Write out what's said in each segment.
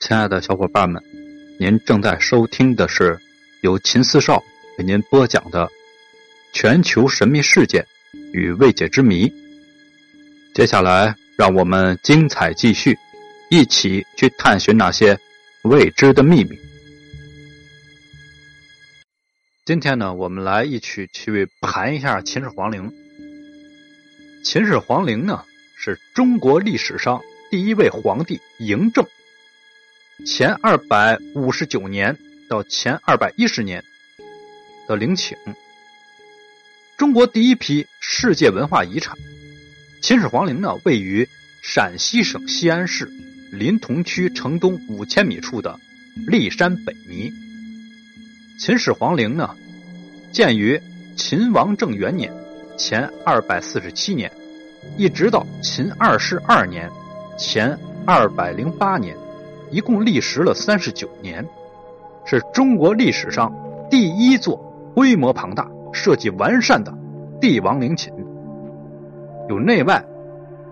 亲爱的小伙伴们，您正在收听的是由秦四少为您播讲的《全球神秘事件与未解之谜》。接下来，让我们精彩继续，一起去探寻那些未知的秘密。今天呢，我们来一起去盘一下秦始皇陵。秦始皇陵呢，是中国历史上第一位皇帝嬴政前二百五十九年到前二百一十年的陵寝，中国第一批世界文化遗产。秦始皇陵呢，位于陕西省西安市临潼区城东五千米处的骊山北麓。秦始皇陵呢，建于秦王政元年（前二百四十七年），一直到秦二世二年（前二百零八年），一共历时了三十九年，是中国历史上第一座规模庞大、设计完善的帝王陵寝。有内外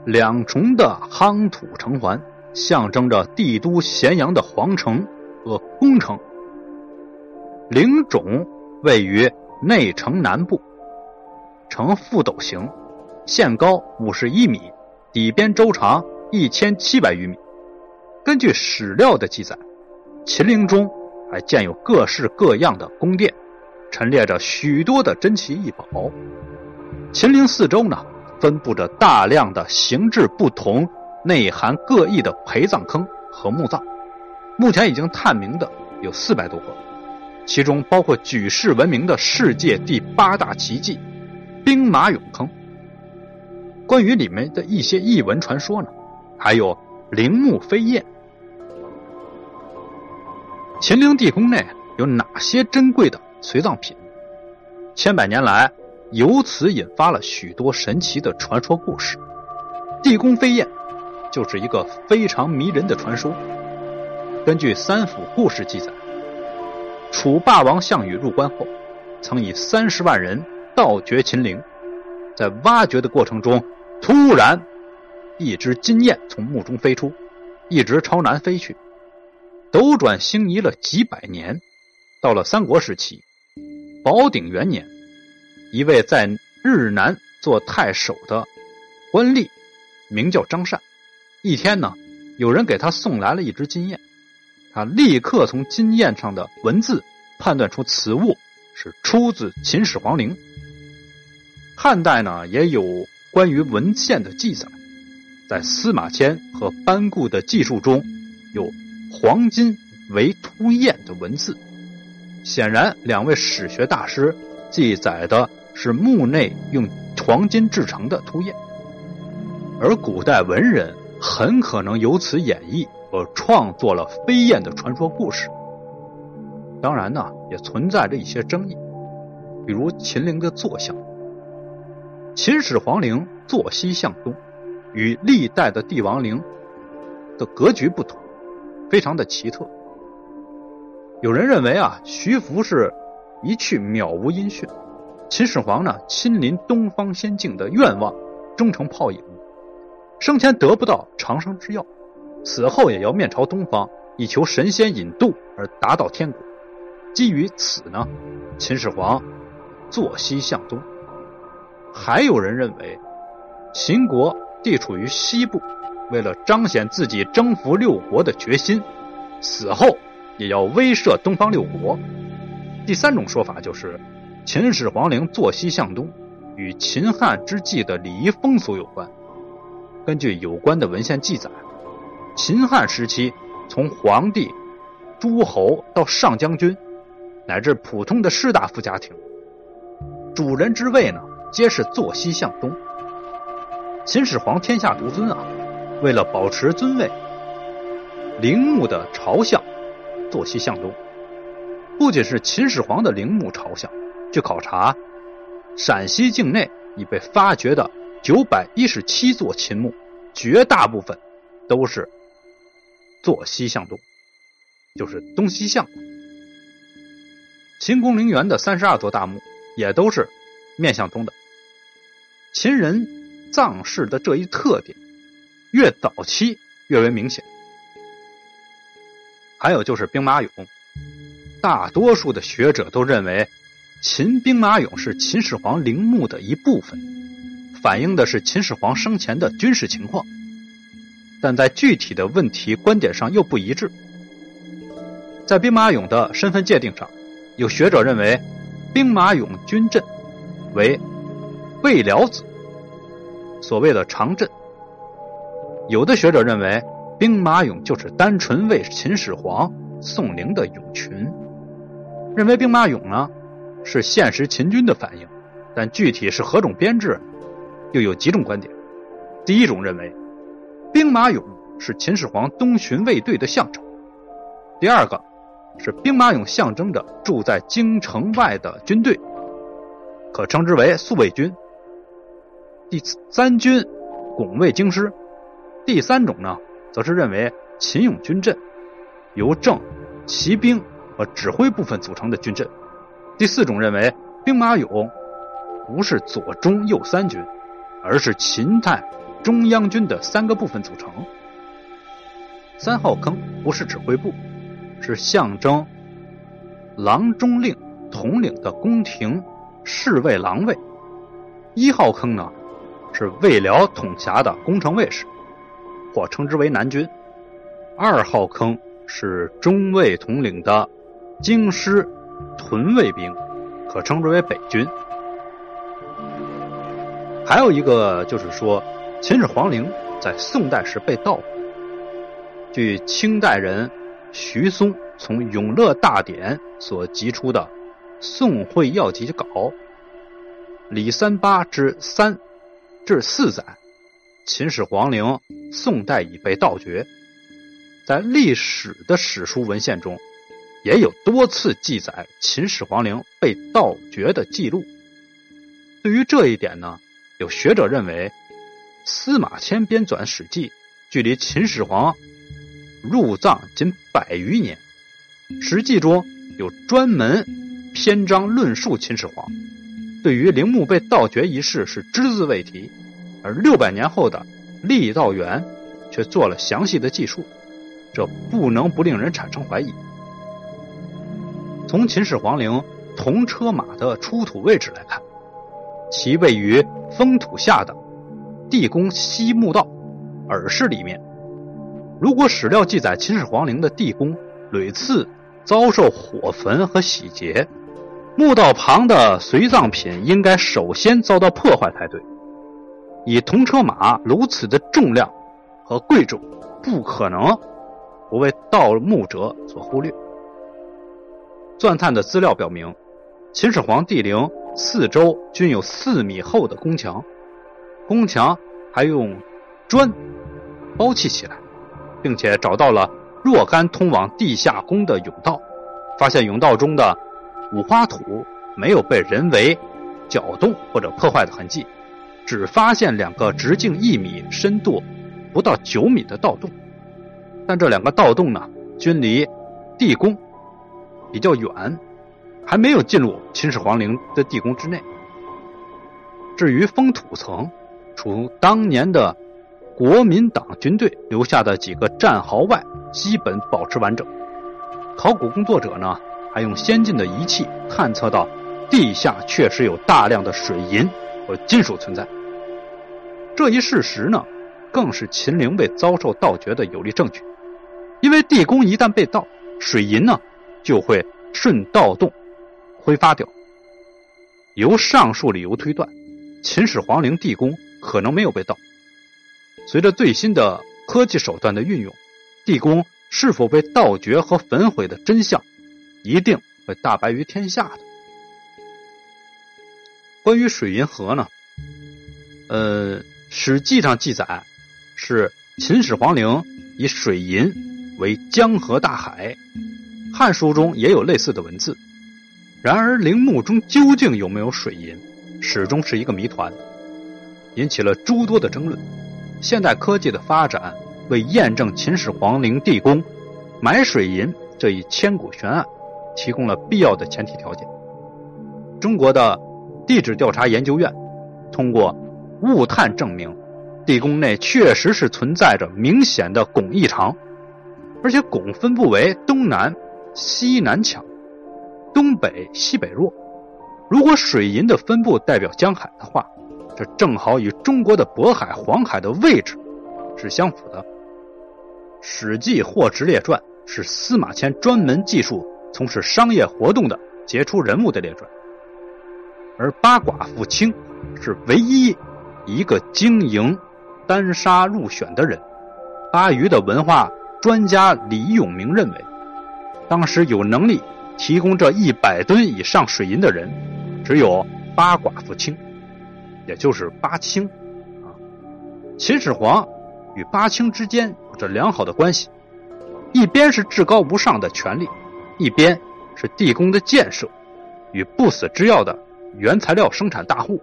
两重的夯土城环，象征着帝都咸阳的皇城和宫城。陵冢位于内城南部，呈覆斗形，限高五十一米，底边周长一千七百余米。根据史料的记载，秦陵中还建有各式各样的宫殿，陈列着许多的珍奇异宝。秦陵四周呢，分布着大量的形制不同、内涵各异的陪葬坑和墓葬，目前已经探明的有四百多个。其中包括举世闻名的世界第八大奇迹——兵马俑坑。关于里面的一些异闻传说呢，还有陵墓飞燕。秦陵地宫内有哪些珍贵的随葬品？千百年来，由此引发了许多神奇的传说故事。地宫飞燕就是一个非常迷人的传说。根据三府故事记载。楚霸王项羽入关后，曾以三十万人盗掘秦陵，在挖掘的过程中，突然一只金雁从墓中飞出，一直朝南飞去，斗转星移了几百年。到了三国时期，宝鼎元年，一位在日南做太守的官吏，名叫张善，一天呢，有人给他送来了一只金雁。他立刻从金雁上的文字判断出此物是出自秦始皇陵。汉代呢也有关于文献的记载，在司马迁和班固的记述中有“黄金为凸燕”的文字。显然，两位史学大师记载的是墓内用黄金制成的凸燕，而古代文人很可能由此演绎。和创作了飞燕的传说故事，当然呢，也存在着一些争议，比如秦陵的坐向。秦始皇陵坐西向东，与历代的帝王陵的格局不同，非常的奇特。有人认为啊，徐福是一去渺无音讯，秦始皇呢亲临东方仙境的愿望终成泡影，生前得不到长生之药。死后也要面朝东方，以求神仙引渡而达到天国。基于此呢，秦始皇坐西向东。还有人认为，秦国地处于西部，为了彰显自己征服六国的决心，死后也要威慑东方六国。第三种说法就是，秦始皇陵坐西向东，与秦汉之际的礼仪风俗有关。根据有关的文献记载。秦汉时期，从皇帝、诸侯到上将军，乃至普通的士大夫家庭，主人之位呢，皆是坐西向东。秦始皇天下独尊啊，为了保持尊位，陵墓的朝向坐西向东。不仅是秦始皇的陵墓朝向，据考察，陕西境内已被发掘的九百一十七座秦墓，绝大部分都是。坐西向东，就是东西向。秦宫陵园的三十二座大墓也都是面向东的。秦人葬式的这一特点，越早期越为明显。还有就是兵马俑。大多数的学者都认为，秦兵马俑是秦始皇陵墓的一部分，反映的是秦始皇生前的军事情况。但在具体的问题观点上又不一致。在兵马俑的身份界定上，有学者认为，兵马俑军阵为魏辽子，所谓的长阵；有的学者认为，兵马俑就是单纯为秦始皇送灵的俑群，认为兵马俑呢是现实秦军的反应，但具体是何种编制，又有几种观点。第一种认为。兵马俑是秦始皇东巡卫队的象征。第二个是兵马俑象征着住在京城外的军队，可称之为宿卫军。第三军拱卫京师。第三种呢，则是认为秦俑军阵由正、骑兵和指挥部分组成的军阵。第四种认为兵马俑不是左中右三军，而是秦代。中央军的三个部分组成。三号坑不是指挥部，是象征郎中令统领的宫廷侍卫郎卫。一号坑呢，是魏辽统辖的宫城卫士，或称之为南军。二号坑是中卫统领的京师屯卫兵，可称之为北军。还有一个就是说。秦始皇陵在宋代时被盗。据清代人徐松从《永乐大典》所辑出的《宋会要辑稿》李三八之三至四载，秦始皇陵宋代已被盗掘。在历史的史书文献中，也有多次记载秦始皇陵被盗掘的记录。对于这一点呢，有学者认为。司马迁编纂《史记》，距离秦始皇入葬仅百余年，《史记》中有专门篇章论述秦始皇，对于陵墓被盗掘一事是只字未提，而六百年后的《郦道元》却做了详细的记述，这不能不令人产生怀疑。从秦始皇陵铜车马的出土位置来看，其位于封土下的。地宫西墓道耳室里面，如果史料记载秦始皇陵的地宫屡次遭受火焚和洗劫，墓道旁的随葬品应该首先遭到破坏才对。以铜车马如此的重量和贵重，不可能不为盗墓者所忽略。钻探的资料表明，秦始皇帝陵四周均有四米厚的宫墙。宫墙还用砖包砌起来，并且找到了若干通往地下宫的甬道，发现甬道中的五花土没有被人为搅动或者破坏的痕迹，只发现两个直径一米、深度不到九米的盗洞，但这两个盗洞呢，均离地宫比较远，还没有进入秦始皇陵的地宫之内。至于封土层，除当年的国民党军队留下的几个战壕外，基本保持完整。考古工作者呢，还用先进的仪器探测到地下确实有大量的水银和金属存在。这一事实呢，更是秦陵被遭受盗掘的有力证据。因为地宫一旦被盗，水银呢就会顺盗洞挥发掉。由上述理由推断，秦始皇陵地宫。可能没有被盗。随着最新的科技手段的运用，地宫是否被盗掘和焚毁的真相，一定会大白于天下的。关于水银河呢？呃，《史记》上记载是秦始皇陵以水银为江河大海，《汉书》中也有类似的文字。然而，陵墓中究竟有没有水银，始终是一个谜团。引起了诸多的争论。现代科技的发展为验证秦始皇陵地宫埋水银这一千古悬案提供了必要的前提条件。中国的地质调查研究院通过物探证明，地宫内确实是存在着明显的汞异常。而且汞分布为东南、西南强，东北、西北弱。如果水银的分布代表江海的话，这正好与中国的渤海、黄海的位置是相符的。《史记·货殖列传》是司马迁专门记述从事商业活动的杰出人物的列传，而八寡妇清是唯一一个经营单杀入选的人。巴渝的文化专家李永明认为，当时有能力提供这一百吨以上水银的人，只有八寡妇卿，也就是八卿。啊，秦始皇与八卿之间有着良好的关系，一边是至高无上的权力，一边是地宫的建设与不死之药的原材料生产大户，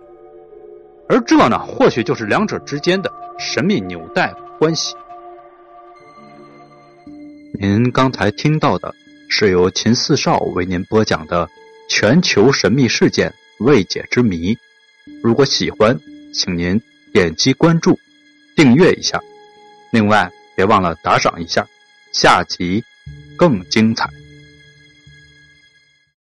而这呢，或许就是两者之间的神秘纽带关系。您刚才听到的是由秦四少为您播讲的全球神秘事件未解之谜。如果喜欢，请您点击关注、订阅一下。另外，别忘了打赏一下。下集更精彩。